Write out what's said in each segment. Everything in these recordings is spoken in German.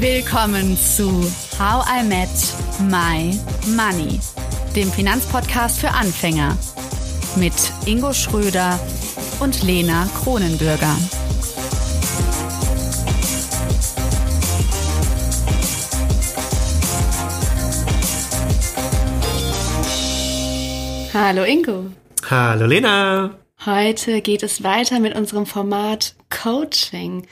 Willkommen zu How I Met My Money, dem Finanzpodcast für Anfänger mit Ingo Schröder und Lena Kronenbürger. Hallo Ingo. Hallo Lena. Heute geht es weiter mit unserem Format Coaching.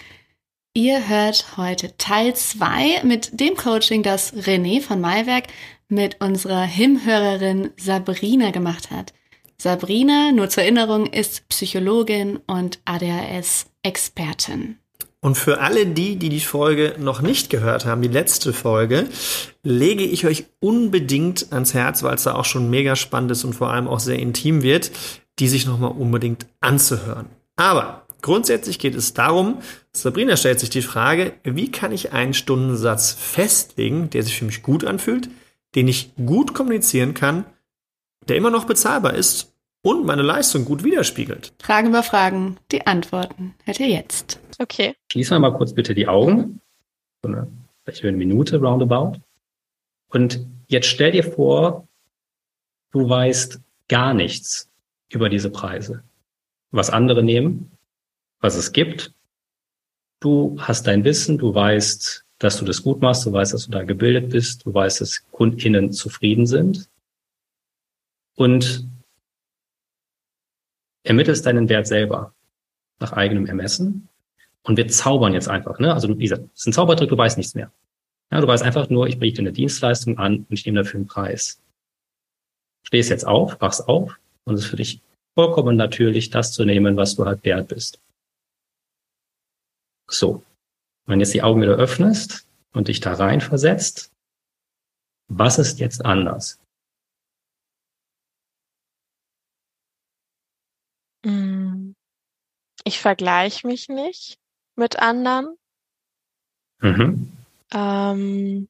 Ihr hört heute Teil 2 mit dem Coaching, das René von Maiwerk mit unserer Himhörerin Sabrina gemacht hat. Sabrina, nur zur Erinnerung, ist Psychologin und ADHS-Expertin. Und für alle die, die die Folge noch nicht gehört haben, die letzte Folge, lege ich euch unbedingt ans Herz, weil es da auch schon mega spannend ist und vor allem auch sehr intim wird, die sich nochmal unbedingt anzuhören. Aber Grundsätzlich geht es darum, Sabrina stellt sich die Frage, wie kann ich einen Stundensatz festlegen, der sich für mich gut anfühlt, den ich gut kommunizieren kann, der immer noch bezahlbar ist und meine Leistung gut widerspiegelt. Fragen über Fragen, die Antworten hört ihr jetzt. Okay. Schließen wir mal kurz bitte die Augen. So eine, vielleicht eine Minute roundabout. Und jetzt stell dir vor, du weißt gar nichts über diese Preise. Was andere nehmen, was es gibt. Du hast dein Wissen, du weißt, dass du das gut machst, du weißt, dass du da gebildet bist, du weißt, dass KundInnen zufrieden sind und ermittelst deinen Wert selber nach eigenem Ermessen und wir zaubern jetzt einfach, ne? Also, wie gesagt, es ist ein Zaubertrick, du weißt nichts mehr. Ja, du weißt einfach nur, ich biete eine Dienstleistung an und ich nehme dafür einen Preis. Stehst jetzt auf, wachst auf und es ist für dich vollkommen natürlich, das zu nehmen, was du halt wert bist. So. Wenn jetzt die Augen wieder öffnest und dich da rein versetzt, was ist jetzt anders? Mm. Ich vergleiche mich nicht mit anderen. Mhm. Ähm,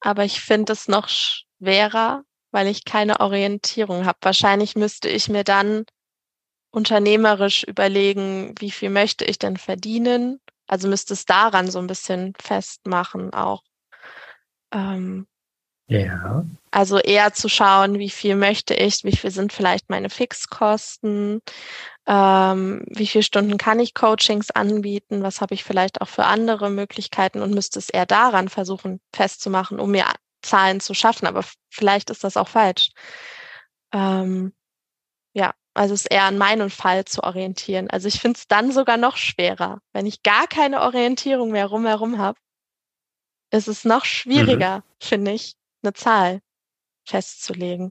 aber ich finde es noch schwerer, weil ich keine Orientierung habe. Wahrscheinlich müsste ich mir dann unternehmerisch überlegen, wie viel möchte ich denn verdienen? Also müsste es daran so ein bisschen festmachen auch. Ähm, ja. Also eher zu schauen, wie viel möchte ich, wie viel sind vielleicht meine Fixkosten, ähm, wie viele Stunden kann ich Coachings anbieten, was habe ich vielleicht auch für andere Möglichkeiten und müsste es eher daran versuchen festzumachen, um mir Zahlen zu schaffen. Aber vielleicht ist das auch falsch. Ähm, ja, also es eher an meinen Fall zu orientieren. Also ich finde es dann sogar noch schwerer, wenn ich gar keine Orientierung mehr rumherum habe. Ist es noch schwieriger, mhm. finde ich, eine Zahl festzulegen.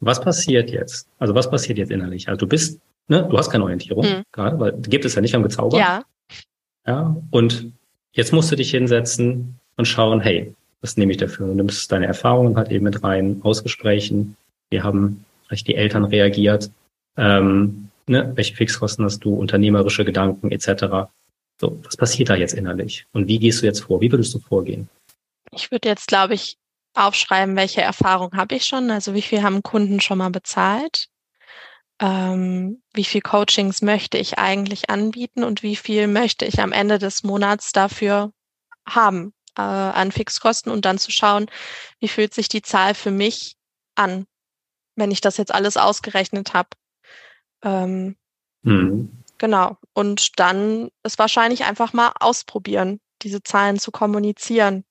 Was passiert jetzt? Also was passiert jetzt innerlich? Also du bist, ne, du hast keine Orientierung, mhm. gerade, weil gibt es ja nicht, am gezaubert. Ja. Ja. Und jetzt musst du dich hinsetzen und schauen, hey, was nehme ich dafür? Und du nimmst deine Erfahrungen halt eben mit rein, aus Gesprächen, wie haben vielleicht die Eltern reagiert? Ähm, ne? Welche Fixkosten hast du? Unternehmerische Gedanken etc. So, was passiert da jetzt innerlich? Und wie gehst du jetzt vor? Wie würdest du vorgehen? Ich würde jetzt, glaube ich, aufschreiben, welche Erfahrung habe ich schon? Also wie viel haben Kunden schon mal bezahlt? Ähm, wie viel Coachings möchte ich eigentlich anbieten und wie viel möchte ich am Ende des Monats dafür haben äh, an Fixkosten und dann zu schauen, wie fühlt sich die Zahl für mich an? Wenn ich das jetzt alles ausgerechnet habe. Ähm, mhm. Genau. Und dann es wahrscheinlich einfach mal ausprobieren, diese Zahlen zu kommunizieren.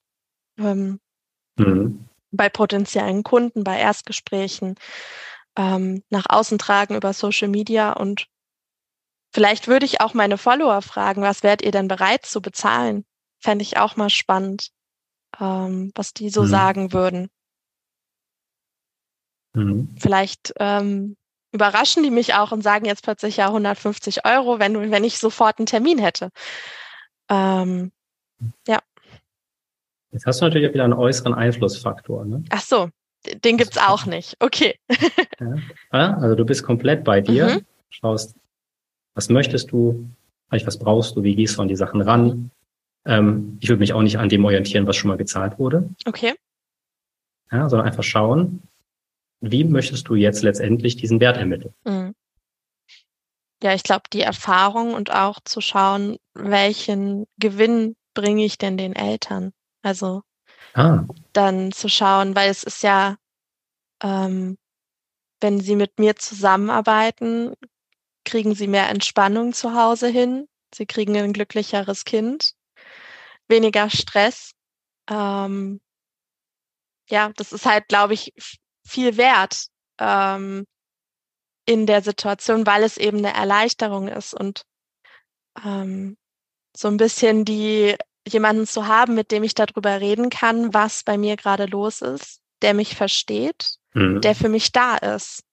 Ähm, mhm. Bei potenziellen Kunden, bei Erstgesprächen, ähm, nach außen tragen über Social Media und vielleicht würde ich auch meine Follower fragen, was wärt ihr denn bereit zu bezahlen? Fände ich auch mal spannend, ähm, was die so mhm. sagen würden. Mhm. Vielleicht ähm, überraschen die mich auch und sagen jetzt plötzlich ja 150 Euro, wenn, wenn ich sofort einen Termin hätte. Ähm, ja. Jetzt hast du natürlich auch wieder einen äußeren Einflussfaktor. Ne? Ach so, den gibt's auch nicht. Okay. ja, also du bist komplett bei dir, mhm. schaust, was möchtest du, was brauchst du, wie gehst du an die Sachen ran. Ähm, ich würde mich auch nicht an dem orientieren, was schon mal gezahlt wurde. Okay. Ja, sondern einfach schauen, wie möchtest du jetzt letztendlich diesen Wert ermitteln? Mhm. ja, ich glaube, die Erfahrung und auch zu schauen, welchen Gewinn bringe ich denn den Eltern? Also ah. dann zu schauen, weil es ist ja, ähm, wenn sie mit mir zusammenarbeiten, kriegen sie mehr Entspannung zu Hause hin. Sie kriegen ein glücklicheres Kind, weniger Stress. Ähm, ja, das ist halt, glaube ich, viel wert ähm, in der Situation, weil es eben eine Erleichterung ist und ähm, so ein bisschen die jemanden zu haben, mit dem ich darüber reden kann, was bei mir gerade los ist, der mich versteht, mhm. der für mich da ist.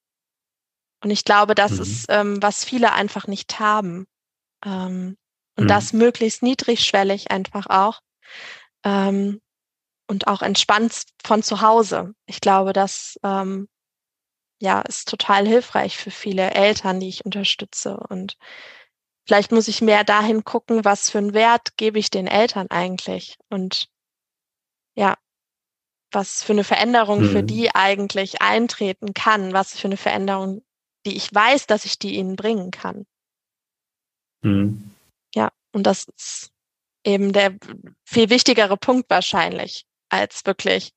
Und ich glaube, das mhm. ist, ähm, was viele einfach nicht haben. Ähm, und mhm. das möglichst niedrigschwellig einfach auch. Ähm, und auch entspannt von zu Hause. Ich glaube, das ähm, ja ist total hilfreich für viele Eltern, die ich unterstütze. Und vielleicht muss ich mehr dahin gucken, was für einen Wert gebe ich den Eltern eigentlich und ja, was für eine Veränderung mhm. für die eigentlich eintreten kann, was für eine Veränderung, die ich weiß, dass ich die ihnen bringen kann. Mhm. Ja, und das ist eben der viel wichtigere Punkt wahrscheinlich als wirklich,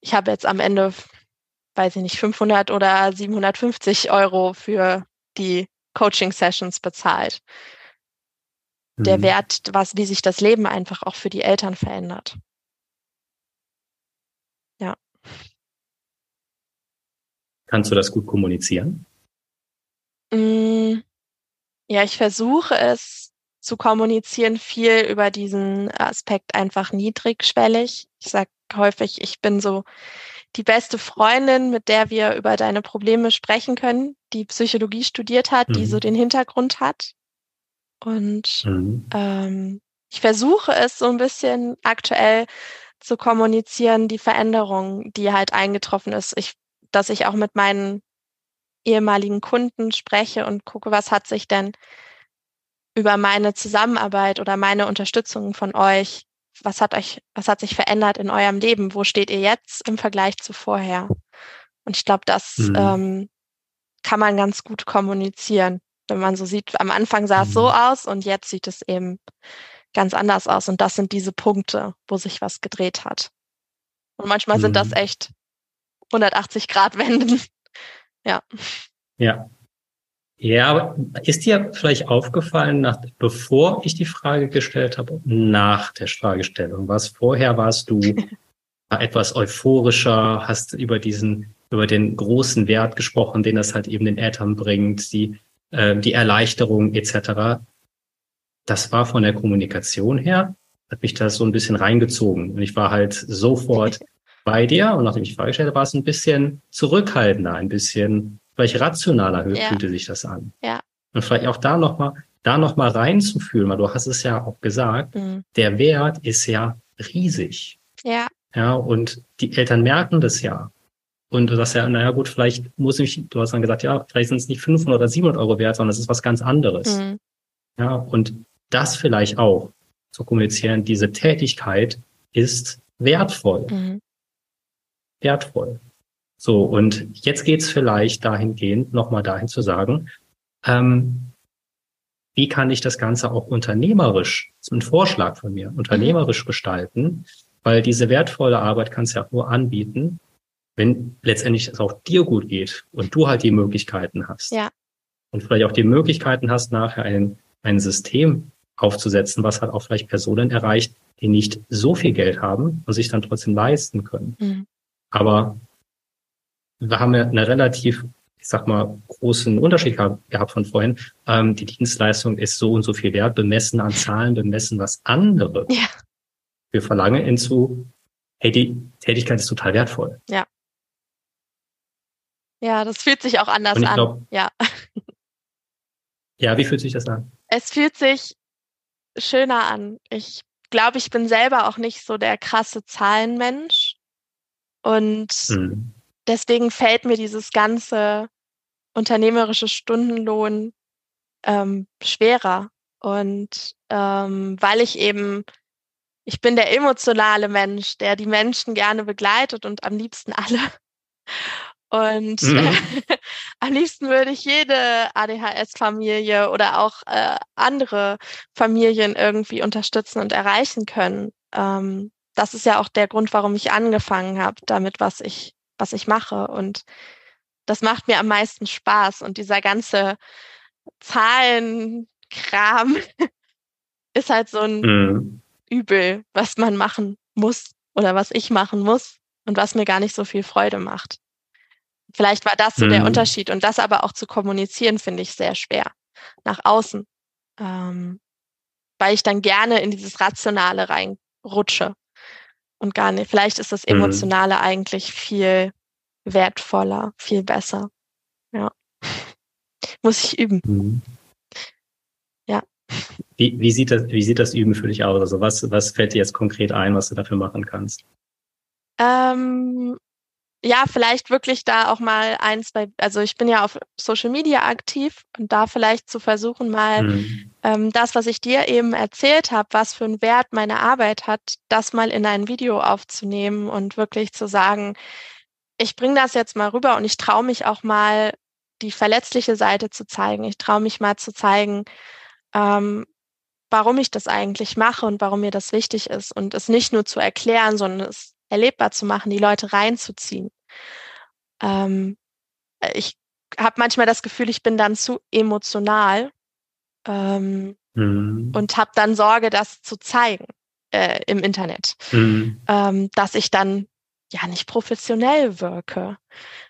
ich habe jetzt am Ende, weiß ich nicht, 500 oder 750 Euro für die Coaching-Sessions bezahlt. Mhm. Der Wert, was, wie sich das Leben einfach auch für die Eltern verändert. Ja. Kannst du das gut kommunizieren? Mm, ja, ich versuche es zu kommunizieren, viel über diesen Aspekt einfach niedrigschwellig. Ich sage häufig, ich bin so die beste Freundin, mit der wir über deine Probleme sprechen können, die Psychologie studiert hat, mhm. die so mhm. den Hintergrund hat. Und mhm. ähm, ich versuche es so ein bisschen aktuell zu kommunizieren, die Veränderung, die halt eingetroffen ist. Ich, dass ich auch mit meinen ehemaligen Kunden spreche und gucke, was hat sich denn über meine Zusammenarbeit oder meine Unterstützung von euch was hat euch, was hat sich verändert in eurem Leben? Wo steht ihr jetzt im Vergleich zu vorher? Und ich glaube, das mhm. ähm, kann man ganz gut kommunizieren, wenn man so sieht, am Anfang sah es mhm. so aus und jetzt sieht es eben ganz anders aus. Und das sind diese Punkte, wo sich was gedreht hat. Und manchmal mhm. sind das mhm. echt 180 Grad Wenden. ja. Ja. Ja, ist dir vielleicht aufgefallen, nach, bevor ich die Frage gestellt habe, nach der Fragestellung? Was vorher warst du etwas euphorischer, hast über diesen, über den großen Wert gesprochen, den das halt eben den Eltern bringt, die, äh, die Erleichterung etc. Das war von der Kommunikation her, hat mich das so ein bisschen reingezogen. Und ich war halt sofort bei dir und nachdem ich die Frage gestellt habe, war es ein bisschen zurückhaltender, ein bisschen vielleicht rationaler ja. fühlte sich das an. Ja. Und vielleicht auch da nochmal, da noch mal reinzufühlen, weil du hast es ja auch gesagt, mhm. der Wert ist ja riesig. Ja. Ja, und die Eltern merken das ja. Und du sagst ja, naja gut, vielleicht muss ich, du hast dann gesagt, ja, vielleicht sind es nicht 500 oder 700 Euro wert, sondern es ist was ganz anderes. Mhm. Ja, und das vielleicht auch zu kommunizieren, diese Tätigkeit ist wertvoll. Mhm. Wertvoll. So, und jetzt geht's vielleicht dahingehend, nochmal dahin zu sagen, ähm, wie kann ich das Ganze auch unternehmerisch, das ist ein Vorschlag von mir, unternehmerisch gestalten, weil diese wertvolle Arbeit kannst du ja auch nur anbieten, wenn letztendlich es auch dir gut geht und du halt die Möglichkeiten hast. Ja. Und vielleicht auch die Möglichkeiten hast, nachher ein, ein System aufzusetzen, was halt auch vielleicht Personen erreicht, die nicht so viel Geld haben und sich dann trotzdem leisten können. Mhm. Aber wir haben ja eine relativ, ich sag mal, großen Unterschied gehabt von vorhin. Ähm, die Dienstleistung ist so und so viel wert, bemessen an Zahlen, bemessen was andere. Ja. Wir verlangen hinzu, hey, die Tätigkeit ist total wertvoll. Ja. Ja, das fühlt sich auch anders an. Glaub, ja. Ja, wie fühlt sich das an? Es fühlt sich schöner an. Ich glaube, ich bin selber auch nicht so der krasse Zahlenmensch. Und mhm deswegen fällt mir dieses ganze unternehmerische Stundenlohn ähm, schwerer. Und ähm, weil ich eben, ich bin der emotionale Mensch, der die Menschen gerne begleitet und am liebsten alle. Und mhm. am liebsten würde ich jede ADHS-Familie oder auch äh, andere Familien irgendwie unterstützen und erreichen können. Ähm, das ist ja auch der Grund, warum ich angefangen habe, damit was ich was ich mache und das macht mir am meisten Spaß und dieser ganze Zahlenkram ist halt so ein mhm. Übel, was man machen muss oder was ich machen muss und was mir gar nicht so viel Freude macht. Vielleicht war das so mhm. der Unterschied und das aber auch zu kommunizieren finde ich sehr schwer nach außen, ähm, weil ich dann gerne in dieses Rationale reinrutsche und gar nicht. Vielleicht ist das mhm. Emotionale mhm. eigentlich viel wertvoller, viel besser. Ja. Muss ich üben. Mhm. Ja. Wie, wie, sieht das, wie sieht das Üben für dich aus? Also was, was fällt dir jetzt konkret ein, was du dafür machen kannst? Ähm, ja, vielleicht wirklich da auch mal eins bei, also ich bin ja auf Social Media aktiv und da vielleicht zu versuchen, mal mhm. ähm, das, was ich dir eben erzählt habe, was für einen Wert meine Arbeit hat, das mal in ein Video aufzunehmen und wirklich zu sagen, ich bringe das jetzt mal rüber und ich traue mich auch mal, die verletzliche Seite zu zeigen. Ich traue mich mal zu zeigen, ähm, warum ich das eigentlich mache und warum mir das wichtig ist und es nicht nur zu erklären, sondern es erlebbar zu machen, die Leute reinzuziehen. Ähm, ich habe manchmal das Gefühl, ich bin dann zu emotional ähm, mhm. und habe dann Sorge, das zu zeigen äh, im Internet, mhm. ähm, dass ich dann ja nicht professionell wirke.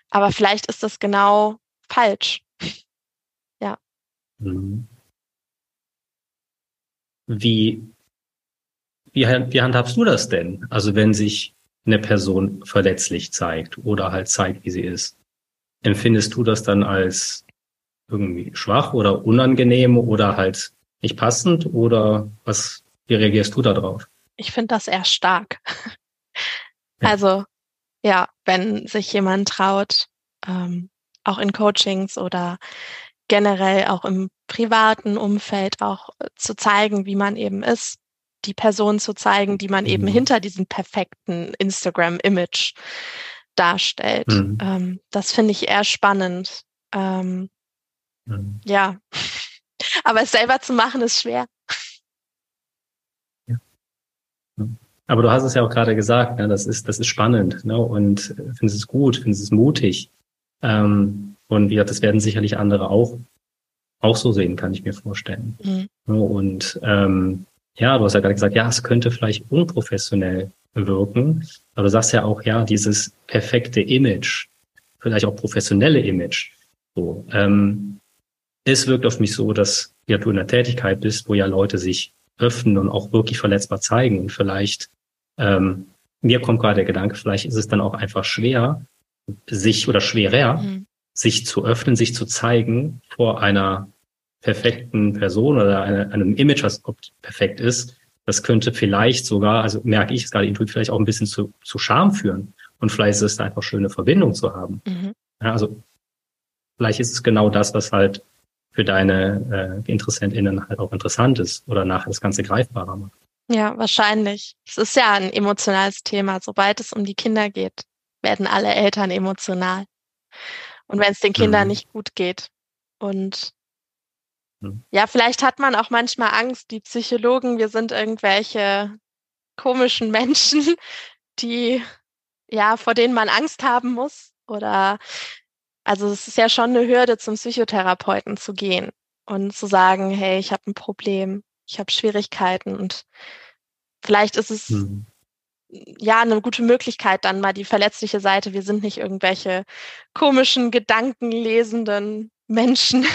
Aber vielleicht ist das genau falsch. ja. Mhm. Wie, wie, wie handhabst du das denn? Also wenn sich eine Person verletzlich zeigt oder halt zeigt, wie sie ist, empfindest du das dann als irgendwie schwach oder unangenehm oder halt nicht passend oder was, wie reagierst du darauf? Ich finde das eher stark. Also ja, wenn sich jemand traut, ähm, auch in Coachings oder generell auch im privaten Umfeld auch äh, zu zeigen, wie man eben ist, die Person zu zeigen, die man mhm. eben hinter diesem perfekten Instagram-Image darstellt. Mhm. Ähm, das finde ich eher spannend. Ähm, mhm. Ja, aber es selber zu machen ist schwer. Aber du hast es ja auch gerade gesagt, ne, das ist, das ist spannend ne, und findest es gut, findest es mutig. Ähm, und wie gesagt, das werden sicherlich andere auch, auch so sehen, kann ich mir vorstellen. Mhm. Und ähm, ja, du hast ja gerade gesagt, ja, es könnte vielleicht unprofessionell wirken. Aber du sagst ja auch, ja, dieses perfekte Image, vielleicht auch professionelle Image. So, ähm, es wirkt auf mich so, dass ja du in der Tätigkeit bist, wo ja Leute sich öffnen und auch wirklich verletzbar zeigen und vielleicht ähm, mir kommt gerade der Gedanke, vielleicht ist es dann auch einfach schwer, sich oder schwerer, mhm. sich zu öffnen, sich zu zeigen vor einer perfekten Person oder eine, einem Image, was perfekt ist. Das könnte vielleicht sogar, also merke ich es gerade intuitiv, vielleicht auch ein bisschen zu, zu Scham führen. Und vielleicht ist es da einfach schöne Verbindung zu haben. Mhm. Ja, also vielleicht ist es genau das, was halt für deine äh, InteressentInnen halt auch interessant ist oder nachher das Ganze greifbarer macht. Ja, wahrscheinlich. Es ist ja ein emotionales Thema. Sobald es um die Kinder geht, werden alle Eltern emotional. Und wenn es den Kindern mhm. nicht gut geht. Und. Ja, vielleicht hat man auch manchmal Angst, die Psychologen, wir sind irgendwelche komischen Menschen, die ja, vor denen man Angst haben muss. Oder also es ist ja schon eine Hürde, zum Psychotherapeuten zu gehen und zu sagen, hey, ich habe ein Problem ich habe Schwierigkeiten und vielleicht ist es mhm. ja eine gute Möglichkeit, dann mal die verletzliche Seite. Wir sind nicht irgendwelche komischen, gedankenlesenden Menschen,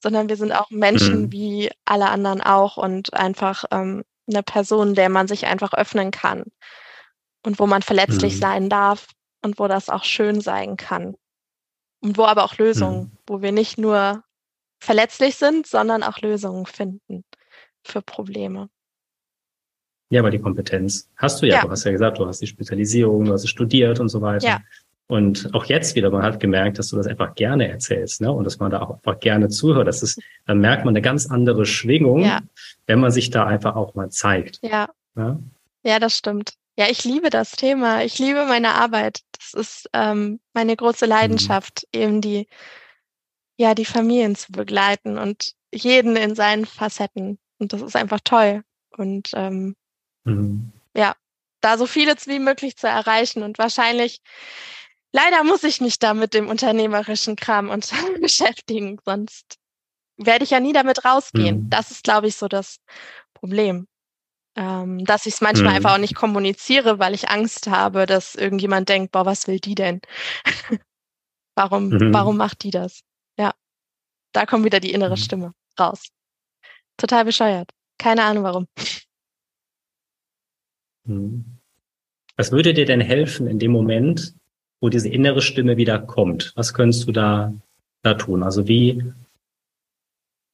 sondern wir sind auch Menschen mhm. wie alle anderen auch und einfach ähm, eine Person, der man sich einfach öffnen kann und wo man verletzlich mhm. sein darf und wo das auch schön sein kann. Und wo aber auch Lösungen, mhm. wo wir nicht nur verletzlich sind, sondern auch Lösungen finden für Probleme. Ja, aber die Kompetenz hast du ja. ja. Du hast ja gesagt, du hast die Spezialisierung, du hast es studiert und so weiter. Ja. Und auch jetzt wieder, man hat gemerkt, dass du das einfach gerne erzählst, ne? Und dass man da auch einfach gerne zuhört. Das ist, dann merkt man eine ganz andere Schwingung, ja. wenn man sich da einfach auch mal zeigt. Ja. ja. Ja, das stimmt. Ja, ich liebe das Thema. Ich liebe meine Arbeit. Das ist ähm, meine große Leidenschaft, mhm. eben die ja, die Familien zu begleiten und jeden in seinen Facetten. Und das ist einfach toll. Und ähm, mhm. ja, da so vieles wie möglich zu erreichen. Und wahrscheinlich, leider muss ich mich da mit dem unternehmerischen Kram und beschäftigen, sonst werde ich ja nie damit rausgehen. Mhm. Das ist, glaube ich, so das Problem. Ähm, dass ich es manchmal mhm. einfach auch nicht kommuniziere, weil ich Angst habe, dass irgendjemand denkt, boah, was will die denn? warum, mhm. warum macht die das? Ja. Da kommt wieder die innere mhm. Stimme raus. Total bescheuert. Keine Ahnung warum. Mhm. Was würde dir denn helfen in dem Moment, wo diese innere Stimme wieder kommt? Was könntest du da, da tun? Also wie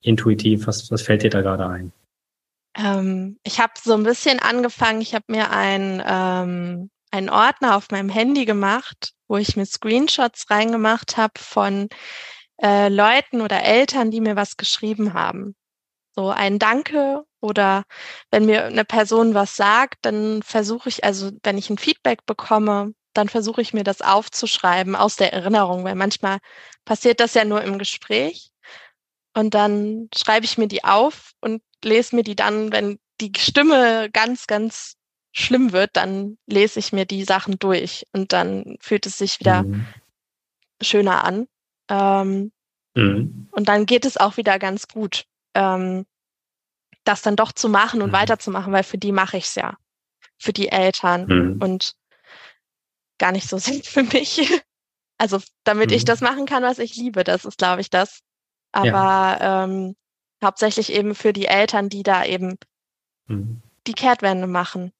intuitiv, was, was fällt dir da gerade ein? Ähm, ich habe so ein bisschen angefangen, ich habe mir ein, ähm, einen Ordner auf meinem Handy gemacht, wo ich mir Screenshots reingemacht habe von äh, Leuten oder Eltern, die mir was geschrieben haben. So ein Danke oder wenn mir eine Person was sagt, dann versuche ich, also wenn ich ein Feedback bekomme, dann versuche ich mir das aufzuschreiben aus der Erinnerung, weil manchmal passiert das ja nur im Gespräch. Und dann schreibe ich mir die auf und lese mir die dann, wenn die Stimme ganz, ganz schlimm wird, dann lese ich mir die Sachen durch und dann fühlt es sich wieder mhm. schöner an. Ähm, mhm. Und dann geht es auch wieder ganz gut, ähm, das dann doch zu machen und mhm. weiterzumachen, weil für die mache ich es ja. Für die Eltern mhm. und gar nicht so sehr für mich. Also damit ich mhm. das machen kann, was ich liebe, das ist, glaube ich, das. Aber ja. ähm, hauptsächlich eben für die Eltern, die da eben mhm. die Kehrtwende machen,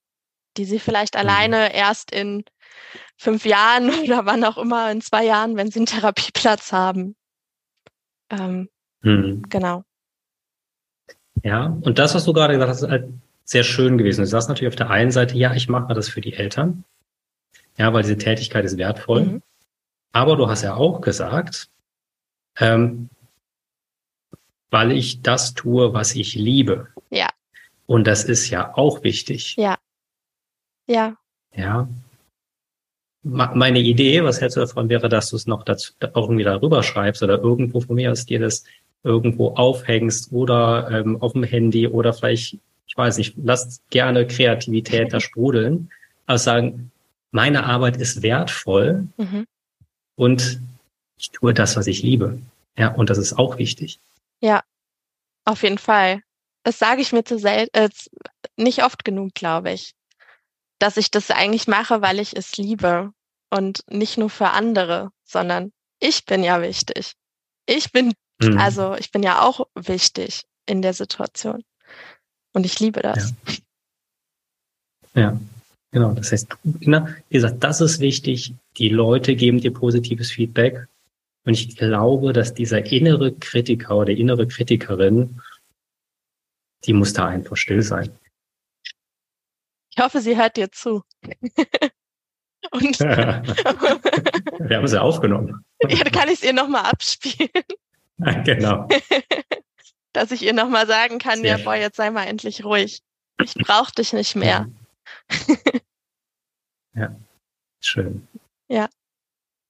die sie vielleicht mhm. alleine erst in fünf Jahren oder wann auch immer, in zwei Jahren, wenn sie einen Therapieplatz haben. Ähm, mhm. Genau. Ja, und das, was du gerade gesagt hast, ist halt sehr schön gewesen. Du sagst natürlich auf der einen Seite, ja, ich mache das für die Eltern. Ja, weil diese Tätigkeit ist wertvoll. Mhm. Aber du hast ja auch gesagt, ähm, weil ich das tue, was ich liebe. Ja. Und das ist ja auch wichtig. Ja. Ja. Ja. Meine Idee, was hältst du davon, wäre, dass du es noch dazu irgendwie darüber schreibst oder irgendwo von mir aus dir das irgendwo aufhängst oder ähm, auf dem Handy oder vielleicht, ich weiß nicht, lass gerne Kreativität da sprudeln, aber sagen, meine Arbeit ist wertvoll mhm. und ich tue das, was ich liebe. Ja, und das ist auch wichtig. Ja, auf jeden Fall. Das sage ich mir zu selten, äh, nicht oft genug, glaube ich. Dass ich das eigentlich mache, weil ich es liebe und nicht nur für andere, sondern ich bin ja wichtig. Ich bin, mhm. also ich bin ja auch wichtig in der Situation. Und ich liebe das. Ja, ja genau. Das heißt, wie gesagt, das ist wichtig. Die Leute geben dir positives Feedback. Und ich glaube, dass dieser innere Kritiker oder innere Kritikerin, die muss da einfach still sein. Ich hoffe, sie hört dir zu. Und Wir haben sie aufgenommen. Ja, dann kann ich es ihr nochmal abspielen. genau. Dass ich ihr nochmal sagen kann, Sehr ja, boah, jetzt sei mal endlich ruhig. Ich brauche dich nicht mehr. Ja, schön. Ja.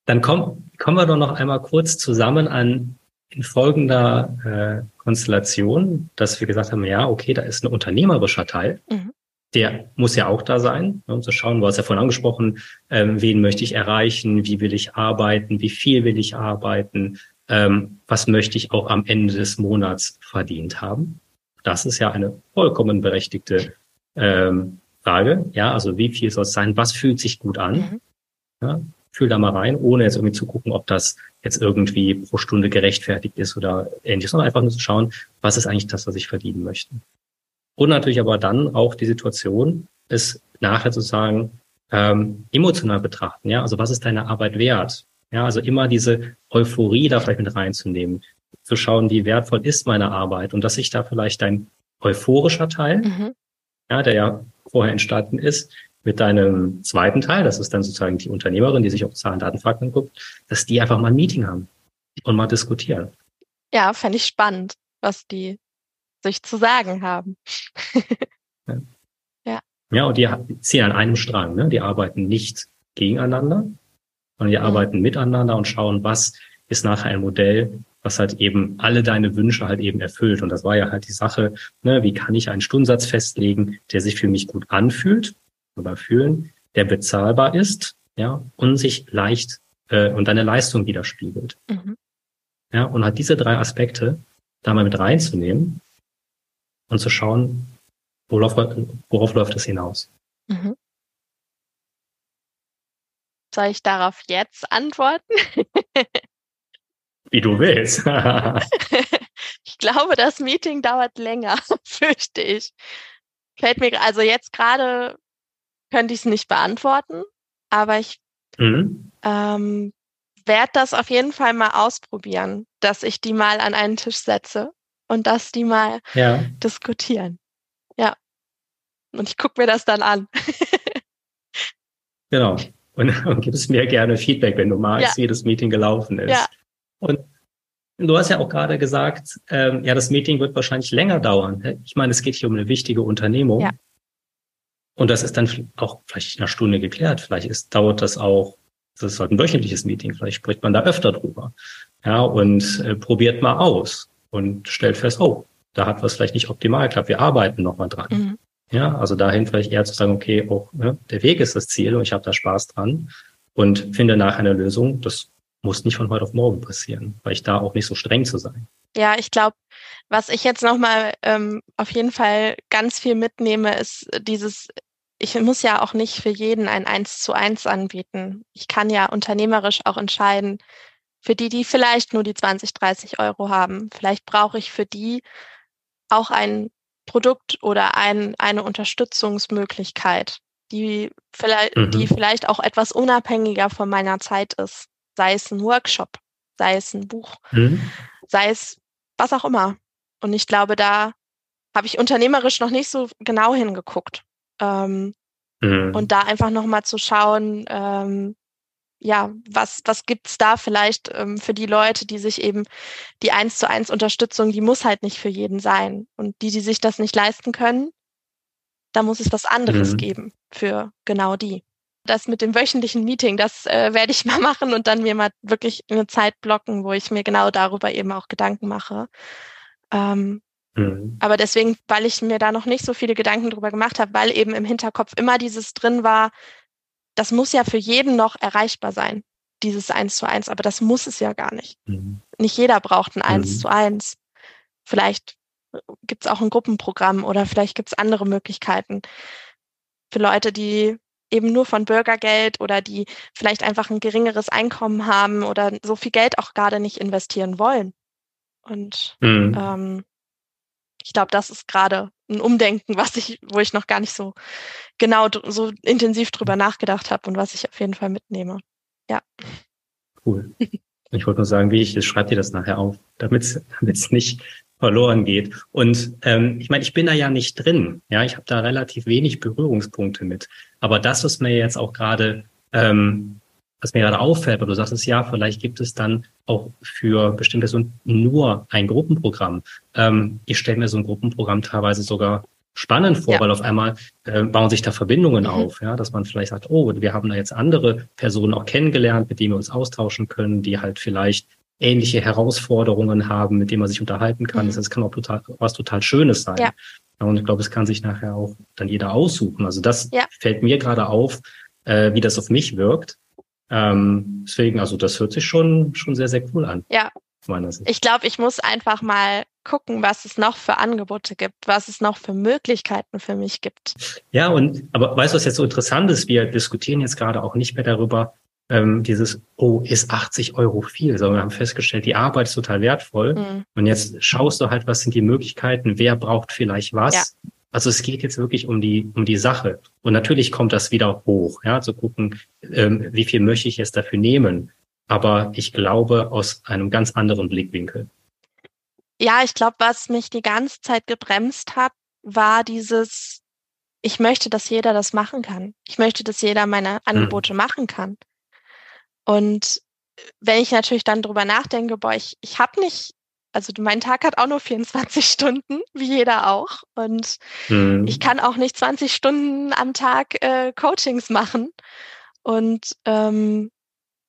Dann komm, kommen wir doch noch einmal kurz zusammen an in folgender äh, Konstellation, dass wir gesagt haben, ja, okay, da ist ein unternehmerischer Teil. Mhm. Der muss ja auch da sein, ne, um zu schauen, du hast ja vorhin angesprochen, ähm, wen möchte ich erreichen, wie will ich arbeiten, wie viel will ich arbeiten, ähm, was möchte ich auch am Ende des Monats verdient haben. Das ist ja eine vollkommen berechtigte ähm, Frage. Ja, also wie viel soll es sein? Was fühlt sich gut an? Mhm. Ja, fühl da mal rein, ohne jetzt irgendwie zu gucken, ob das jetzt irgendwie pro Stunde gerechtfertigt ist oder ähnliches, sondern einfach nur zu schauen, was ist eigentlich das, was ich verdienen möchte. Und natürlich aber dann auch die Situation, es nachher sozusagen ähm, emotional betrachten, ja, also was ist deine Arbeit wert? Ja, also immer diese Euphorie da vielleicht mit reinzunehmen, zu schauen, wie wertvoll ist meine Arbeit und dass sich da vielleicht dein euphorischer Teil, mhm. Ja, der ja vorher entstanden ist, mit deinem zweiten Teil, das ist dann sozusagen die Unternehmerin, die sich auf Zahlen, Daten, Fakten guckt, dass die einfach mal ein Meeting haben und mal diskutieren. Ja, fände ich spannend, was die sich zu sagen haben. ja. ja. Ja, und die ziehen an einem Strang, ne? Die arbeiten nicht gegeneinander, sondern die mhm. arbeiten miteinander und schauen, was ist nachher ein Modell, was halt eben alle deine Wünsche halt eben erfüllt. Und das war ja halt die Sache, ne, wie kann ich einen Stundensatz festlegen, der sich für mich gut anfühlt oder fühlen, der bezahlbar ist, ja, und sich leicht äh, und deine Leistung widerspiegelt. Mhm. Ja, und halt diese drei Aspekte da mal mit reinzunehmen und zu schauen, worauf, worauf läuft es hinaus. Mhm. Soll ich darauf jetzt antworten? Wie du willst. ich glaube, das Meeting dauert länger, fürchte ich. Fällt mir, also jetzt gerade könnte ich es nicht beantworten, aber ich mhm. ähm, werde das auf jeden Fall mal ausprobieren, dass ich die mal an einen Tisch setze und dass die mal ja. diskutieren. Ja. Und ich gucke mir das dann an. genau. Und, und gibst mir gerne Feedback, wenn du magst, ja. wie das Meeting gelaufen ist. Ja. Und du hast ja auch gerade gesagt, ähm, ja, das Meeting wird wahrscheinlich länger dauern. Ich meine, es geht hier um eine wichtige Unternehmung. Ja. Und das ist dann auch vielleicht in einer Stunde geklärt. Vielleicht ist, dauert das auch, das ist halt ein wöchentliches Meeting. Vielleicht spricht man da öfter drüber. Ja, und äh, probiert mal aus und stellt fest, oh, da hat was vielleicht nicht optimal geklappt. Wir arbeiten nochmal dran. Mhm. Ja, also dahin vielleicht eher zu sagen, okay, auch ne, der Weg ist das Ziel und ich habe da Spaß dran und finde nachher eine Lösung. Das muss nicht von heute auf morgen passieren, weil ich da auch nicht so streng zu sein. Ja, ich glaube, was ich jetzt nochmal ähm, auf jeden Fall ganz viel mitnehme, ist dieses, ich muss ja auch nicht für jeden ein Eins zu eins anbieten. Ich kann ja unternehmerisch auch entscheiden, für die, die vielleicht nur die 20, 30 Euro haben. Vielleicht brauche ich für die auch ein Produkt oder ein, eine Unterstützungsmöglichkeit, die vielleicht, mhm. die vielleicht auch etwas unabhängiger von meiner Zeit ist. Sei es ein Workshop, sei es ein Buch, mhm. sei es was auch immer. Und ich glaube, da habe ich unternehmerisch noch nicht so genau hingeguckt. Ähm, mhm. Und da einfach nochmal zu schauen, ähm, ja, was, was gibt's da vielleicht ähm, für die Leute, die sich eben die eins zu eins Unterstützung, die muss halt nicht für jeden sein. Und die, die sich das nicht leisten können, da muss es was anderes mhm. geben für genau die. Das mit dem wöchentlichen Meeting, das äh, werde ich mal machen und dann mir mal wirklich eine Zeit blocken, wo ich mir genau darüber eben auch Gedanken mache. Ähm, mhm. Aber deswegen, weil ich mir da noch nicht so viele Gedanken drüber gemacht habe, weil eben im Hinterkopf immer dieses drin war, das muss ja für jeden noch erreichbar sein, dieses Eins zu eins, aber das muss es ja gar nicht. Mhm. Nicht jeder braucht ein Eins mhm. zu eins. Vielleicht gibt es auch ein Gruppenprogramm oder vielleicht gibt es andere Möglichkeiten für Leute, die eben nur von Bürgergeld oder die vielleicht einfach ein geringeres Einkommen haben oder so viel Geld auch gerade nicht investieren wollen. Und mhm. ähm, ich glaube, das ist gerade ein Umdenken, was ich, wo ich noch gar nicht so genau so intensiv drüber nachgedacht habe und was ich auf jeden Fall mitnehme. Ja. Cool. Ich wollte nur sagen, wie ich es schreibe dir das nachher auf, damit es nicht verloren geht. Und ähm, ich meine, ich bin da ja nicht drin. Ja, ich habe da relativ wenig Berührungspunkte mit. Aber das, was mir jetzt auch gerade ähm, was mir gerade auffällt, weil du sagst es ja, vielleicht gibt es dann auch für bestimmte Personen nur ein Gruppenprogramm. Ähm, ich stelle mir so ein Gruppenprogramm teilweise sogar spannend vor, ja. weil auf einmal äh, bauen sich da Verbindungen mhm. auf, ja, dass man vielleicht sagt, oh, wir haben da jetzt andere Personen auch kennengelernt, mit denen wir uns austauschen können, die halt vielleicht ähnliche Herausforderungen haben, mit denen man sich unterhalten kann. Mhm. Das kann auch total, was total Schönes sein. Ja. Und ich glaube, es kann sich nachher auch dann jeder aussuchen. Also das ja. fällt mir gerade auf, äh, wie das auf mich wirkt. Ähm, deswegen, also das hört sich schon, schon sehr, sehr cool an. Ja. Ich glaube, ich muss einfach mal gucken, was es noch für Angebote gibt, was es noch für Möglichkeiten für mich gibt. Ja, und aber weißt du, was jetzt so interessant ist? Wir diskutieren jetzt gerade auch nicht mehr darüber, ähm, dieses, oh, ist 80 Euro viel, sondern wir haben festgestellt, die Arbeit ist total wertvoll. Mhm. Und jetzt schaust du halt, was sind die Möglichkeiten, wer braucht vielleicht was. Ja. Also es geht jetzt wirklich um die, um die Sache. Und natürlich kommt das wieder hoch, ja, zu gucken, ähm, wie viel möchte ich jetzt dafür nehmen. Aber ich glaube aus einem ganz anderen Blickwinkel. Ja, ich glaube, was mich die ganze Zeit gebremst hat, war dieses, ich möchte, dass jeder das machen kann. Ich möchte, dass jeder meine. Angebote hm. machen kann. Und wenn ich natürlich dann drüber nachdenke, boah, ich, ich habe nicht also mein Tag hat auch nur 24 Stunden, wie jeder auch. Und mhm. ich kann auch nicht 20 Stunden am Tag äh, Coachings machen. Und ähm,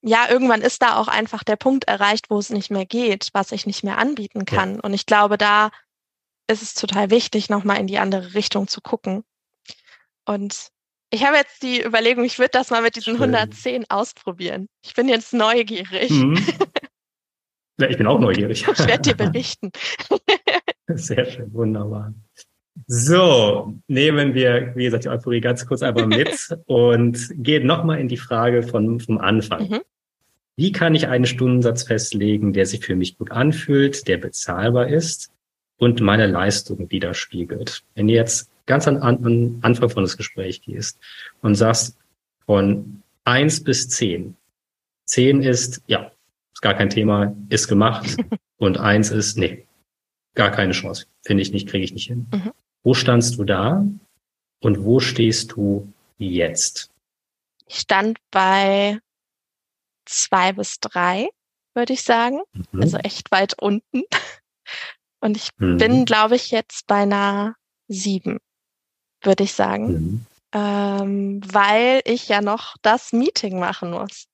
ja, irgendwann ist da auch einfach der Punkt erreicht, wo es nicht mehr geht, was ich nicht mehr anbieten kann. Ja. Und ich glaube, da ist es total wichtig, nochmal in die andere Richtung zu gucken. Und ich habe jetzt die Überlegung, ich würde das mal mit diesen Schön. 110 ausprobieren. Ich bin jetzt neugierig. Mhm. Ja, ich bin auch neugierig. Ich werde dir berichten. Sehr schön, wunderbar. So, nehmen wir, wie gesagt, die Euphorie ganz kurz einfach mit und gehen nochmal in die Frage von, vom Anfang. Mhm. Wie kann ich einen Stundensatz festlegen, der sich für mich gut anfühlt, der bezahlbar ist und meine Leistung widerspiegelt? Wenn ihr jetzt ganz an, an Anfang von das Gespräch gehst und sagst von eins bis zehn. Zehn ist, ja, ist gar kein Thema, ist gemacht. und eins ist, nee, gar keine Chance. Finde ich nicht, kriege ich nicht hin. Mhm. Wo standst du da und wo stehst du jetzt? Ich stand bei zwei bis drei, würde ich sagen. Mhm. Also echt weit unten. Und ich mhm. bin, glaube ich, jetzt bei einer sieben, würde ich sagen. Mhm. Ähm, weil ich ja noch das Meeting machen muss.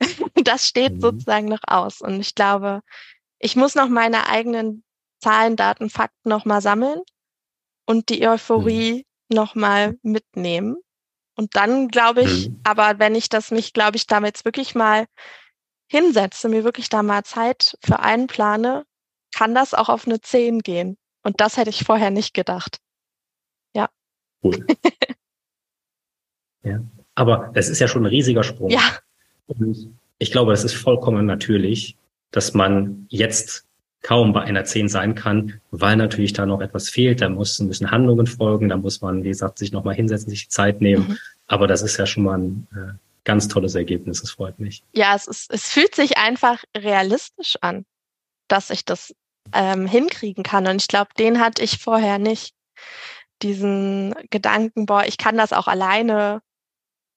das steht mhm. sozusagen noch aus. Und ich glaube, ich muss noch meine eigenen Zahlen, Daten, Fakten nochmal sammeln und die Euphorie mhm. nochmal mitnehmen. Und dann glaube ich, mhm. aber wenn ich das mich, glaube ich, damit wirklich mal hinsetze, mir wirklich da mal Zeit für einplane, kann das auch auf eine 10 gehen. Und das hätte ich vorher nicht gedacht. Ja. Cool. ja. Aber es ist ja schon ein riesiger Sprung. Ja. Und ich glaube, es ist vollkommen natürlich, dass man jetzt kaum bei einer 10 sein kann, weil natürlich da noch etwas fehlt. Da müssen, müssen Handlungen folgen, da muss man, wie gesagt, sich nochmal hinsetzen, sich die Zeit nehmen. Mhm. Aber das ist ja schon mal ein äh, ganz tolles Ergebnis. Es freut mich. Ja, es, ist, es fühlt sich einfach realistisch an, dass ich das ähm, hinkriegen kann. Und ich glaube, den hatte ich vorher nicht. Diesen Gedanken, boah, ich kann das auch alleine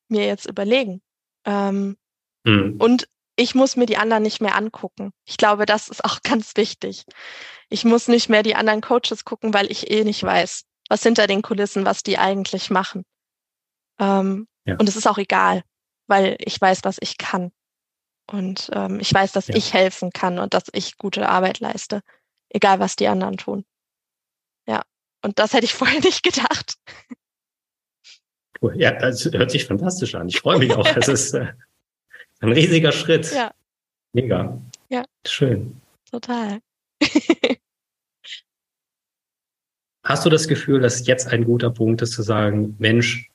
mir jetzt überlegen. Ähm, mhm. Und ich muss mir die anderen nicht mehr angucken. Ich glaube, das ist auch ganz wichtig. Ich muss nicht mehr die anderen Coaches gucken, weil ich eh nicht weiß, was hinter den Kulissen, was die eigentlich machen. Ähm, ja. Und es ist auch egal, weil ich weiß, was ich kann. Und ähm, ich weiß, dass ja. ich helfen kann und dass ich gute Arbeit leiste, egal was die anderen tun. Und das hätte ich vorher nicht gedacht. Ja, das hört sich fantastisch an. Ich freue mich auch. Es ist äh, ein riesiger Schritt. Ja. Mega. Ja. Schön. Total. Hast du das Gefühl, dass jetzt ein guter Punkt ist zu sagen, Mensch,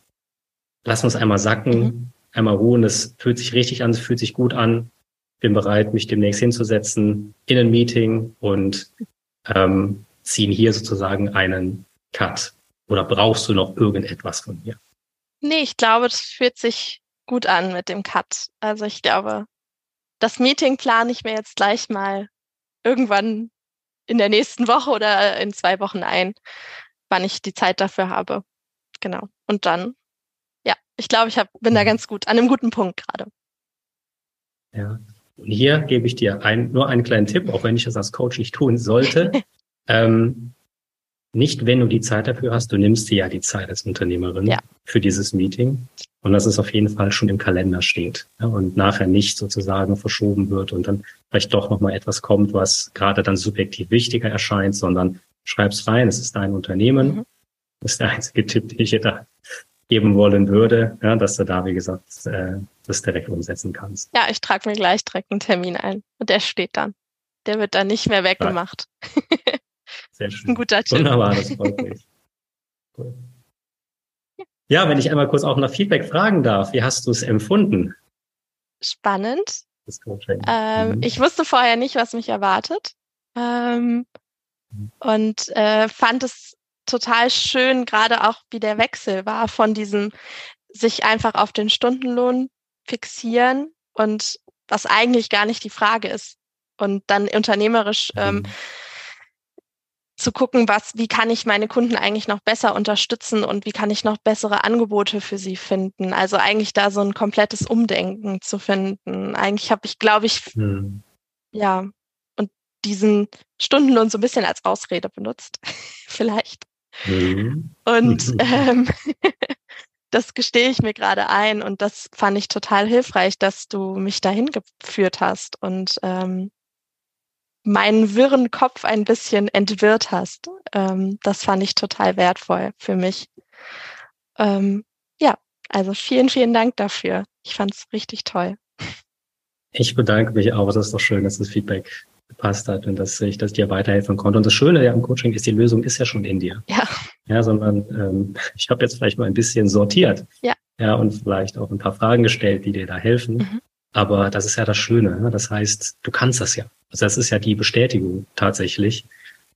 lass uns einmal sacken, mhm. einmal ruhen, es fühlt sich richtig an, es fühlt sich gut an, bin bereit, mich demnächst hinzusetzen in ein Meeting und ähm, ziehen hier sozusagen einen Cut. Oder brauchst du noch irgendetwas von mir? Nee, ich glaube, das fühlt sich gut an mit dem Cut. Also ich glaube, das Meeting plane ich mir jetzt gleich mal irgendwann in der nächsten Woche oder in zwei Wochen ein, wann ich die Zeit dafür habe. Genau. Und dann, ja, ich glaube, ich hab, bin da mhm. ganz gut, an einem guten Punkt gerade. Ja. Und hier gebe ich dir ein, nur einen kleinen Tipp, auch wenn ich das als Coach nicht tun sollte. ähm, nicht, wenn du die Zeit dafür hast, du nimmst dir ja die Zeit als Unternehmerin ja. für dieses Meeting und dass es auf jeden Fall schon im Kalender steht ja, und nachher nicht sozusagen verschoben wird und dann vielleicht doch nochmal etwas kommt, was gerade dann subjektiv wichtiger erscheint, sondern schreib's rein, es ist dein Unternehmen. Mhm. Das ist der einzige Tipp, den ich dir da geben wollen würde, ja, dass du da, wie gesagt, äh, das direkt umsetzen kannst. Ja, ich trage mir gleich direkt einen Termin ein und der steht dann. Der wird dann nicht mehr weggemacht. Sehr schön. Ein guter Tipp. Wunderbar, das freut mich. Cool. Ja, wenn ich einmal kurz auch nach Feedback fragen darf, wie hast du es empfunden? Spannend. Ähm, mhm. Ich wusste vorher nicht, was mich erwartet. Ähm, mhm. und äh, fand es total schön, gerade auch wie der Wechsel war von diesem sich einfach auf den Stundenlohn fixieren und was eigentlich gar nicht die Frage ist. Und dann unternehmerisch ähm, mhm zu gucken, was, wie kann ich meine Kunden eigentlich noch besser unterstützen und wie kann ich noch bessere Angebote für sie finden. Also eigentlich da so ein komplettes Umdenken zu finden. Eigentlich habe ich, glaube ich, hm. ja, und diesen Stundenlohn so ein bisschen als Ausrede benutzt, vielleicht. Hm. Und ähm, das gestehe ich mir gerade ein und das fand ich total hilfreich, dass du mich dahin geführt hast und ähm, meinen wirren Kopf ein bisschen entwirrt hast. Ähm, das fand ich total wertvoll für mich. Ähm, ja, also vielen, vielen Dank dafür. Ich fand es richtig toll. Ich bedanke mich auch. Das ist doch schön, dass das Feedback gepasst hat und dass ich, dass ich dir weiterhelfen konnte. Und das Schöne ja am Coaching ist, die Lösung ist ja schon in dir. Ja. Ja, sondern ähm, ich habe jetzt vielleicht mal ein bisschen sortiert. Ja. Ja, und vielleicht auch ein paar Fragen gestellt, die dir da helfen. Mhm. Aber das ist ja das Schöne. Ne? Das heißt, du kannst das ja. Also das ist ja die Bestätigung tatsächlich.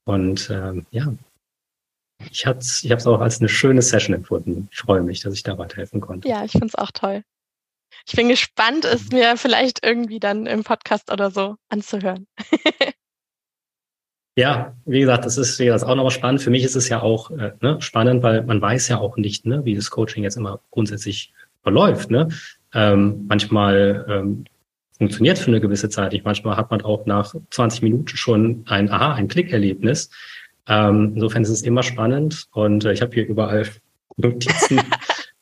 Und ähm, ja, ich habe es ich hab's auch als eine schöne Session empfunden. Ich freue mich, dass ich da weiterhelfen konnte. Ja, ich finde es auch toll. Ich bin gespannt, es mir vielleicht irgendwie dann im Podcast oder so anzuhören. ja, wie gesagt, das ist, das auch nochmal spannend. Für mich ist es ja auch äh, ne, spannend, weil man weiß ja auch nicht, ne, wie das Coaching jetzt immer grundsätzlich verläuft. Ne? Ähm, manchmal ähm, funktioniert für eine gewisse Zeit nicht. Manchmal hat man auch nach 20 Minuten schon ein Aha, ein Klickerlebnis. Ähm, insofern ist es immer spannend und äh, ich habe hier überall Notizen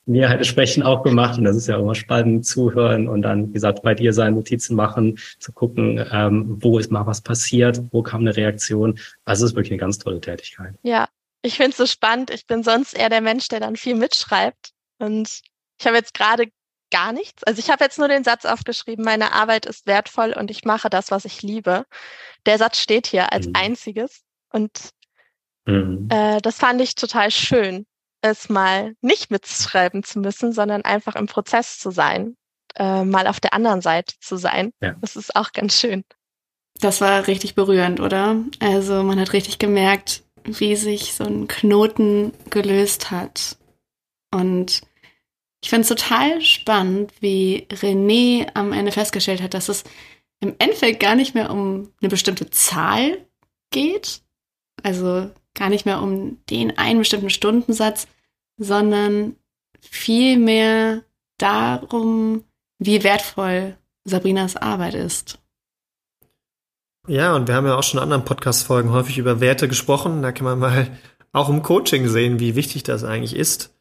mir halt entsprechend auch gemacht und das ist ja immer spannend zuhören und dann, wie gesagt, bei dir sein Notizen machen, zu gucken, ähm, wo ist mal was passiert, wo kam eine Reaktion. Also es ist wirklich eine ganz tolle Tätigkeit. Ja, ich finde es so spannend. Ich bin sonst eher der Mensch, der dann viel mitschreibt und ich habe jetzt gerade gar nichts. Also ich habe jetzt nur den Satz aufgeschrieben, meine Arbeit ist wertvoll und ich mache das, was ich liebe. Der Satz steht hier als mhm. einziges und mhm. äh, das fand ich total schön, es mal nicht mitschreiben zu müssen, sondern einfach im Prozess zu sein, äh, mal auf der anderen Seite zu sein. Ja. Das ist auch ganz schön. Das war richtig berührend, oder? Also man hat richtig gemerkt, wie sich so ein Knoten gelöst hat. Und ich finde es total spannend, wie René am Ende festgestellt hat, dass es im Endeffekt gar nicht mehr um eine bestimmte Zahl geht. Also gar nicht mehr um den einen bestimmten Stundensatz, sondern vielmehr darum, wie wertvoll Sabrinas Arbeit ist. Ja, und wir haben ja auch schon in anderen Podcast-Folgen häufig über Werte gesprochen. Da kann man mal auch im Coaching sehen, wie wichtig das eigentlich ist.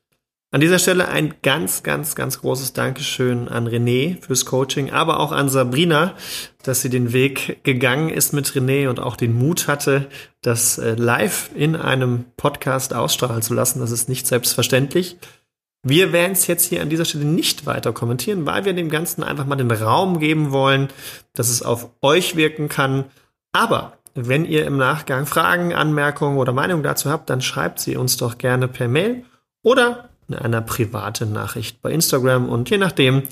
An dieser Stelle ein ganz, ganz, ganz großes Dankeschön an René fürs Coaching, aber auch an Sabrina, dass sie den Weg gegangen ist mit René und auch den Mut hatte, das äh, live in einem Podcast ausstrahlen zu lassen. Das ist nicht selbstverständlich. Wir werden es jetzt hier an dieser Stelle nicht weiter kommentieren, weil wir dem Ganzen einfach mal den Raum geben wollen, dass es auf euch wirken kann. Aber wenn ihr im Nachgang Fragen, Anmerkungen oder Meinungen dazu habt, dann schreibt sie uns doch gerne per Mail oder in einer privaten Nachricht bei Instagram und je nachdem,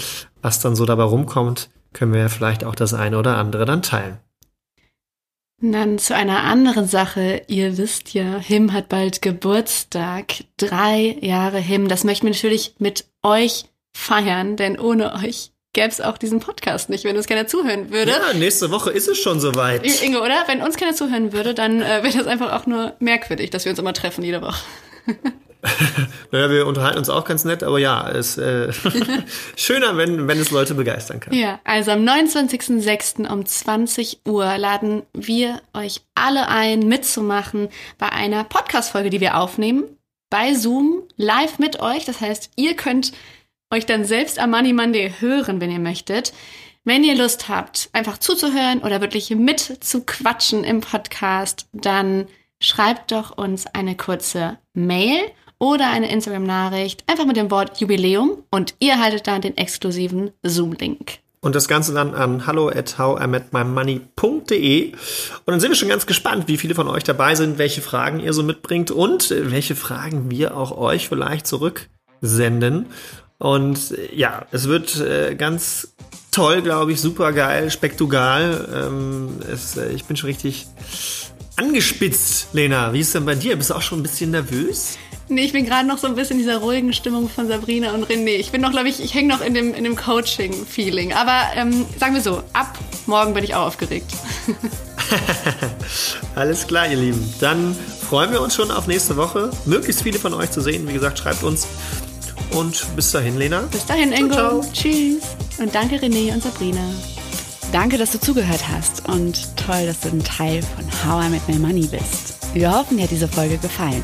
was dann so dabei rumkommt, können wir ja vielleicht auch das eine oder andere dann teilen. Dann zu einer anderen Sache. Ihr wisst ja, Him hat bald Geburtstag. Drei Jahre Him. Das möchten wir natürlich mit euch feiern, denn ohne euch gäbe es auch diesen Podcast nicht, wenn uns keiner zuhören würde. Ja, nächste Woche ist es schon soweit. Inge, oder? Wenn uns keiner zuhören würde, dann äh, wäre das einfach auch nur merkwürdig, dass wir uns immer treffen jede Woche. naja, wir unterhalten uns auch ganz nett, aber ja, es äh, schöner, wenn, wenn es Leute begeistern kann. Ja, also am 29.06. um 20 Uhr laden wir euch alle ein, mitzumachen bei einer Podcast-Folge, die wir aufnehmen, bei Zoom, live mit euch. Das heißt, ihr könnt euch dann selbst am Money Monday hören, wenn ihr möchtet. Wenn ihr Lust habt, einfach zuzuhören oder wirklich mitzuquatschen im Podcast, dann schreibt doch uns eine kurze Mail oder eine Instagram-Nachricht, einfach mit dem Wort Jubiläum und ihr haltet dann den exklusiven Zoom-Link. Und das Ganze dann an hallo at howimetmymoney.de. Und dann sind wir schon ganz gespannt, wie viele von euch dabei sind, welche Fragen ihr so mitbringt und welche Fragen wir auch euch vielleicht zurücksenden. Und ja, es wird äh, ganz toll, glaube ich, super geil, spektugal. Ähm, es, äh, ich bin schon richtig angespitzt, Lena. Wie ist denn bei dir? Bist du auch schon ein bisschen nervös? Nee, ich bin gerade noch so ein bisschen in dieser ruhigen Stimmung von Sabrina und René. Ich bin noch, glaube ich, ich hänge noch in dem, in dem Coaching-Feeling. Aber ähm, sagen wir so, ab morgen bin ich auch aufgeregt. Alles klar, ihr Lieben. Dann freuen wir uns schon auf nächste Woche. Möglichst viele von euch zu sehen. Wie gesagt, schreibt uns. Und bis dahin, Lena. Bis dahin, Ingo. Ciao, ciao. Tschüss. Und danke, René und Sabrina. Danke, dass du zugehört hast und toll, dass du ein Teil von How I Met My Money bist. Wir hoffen, dir hat diese Folge gefallen.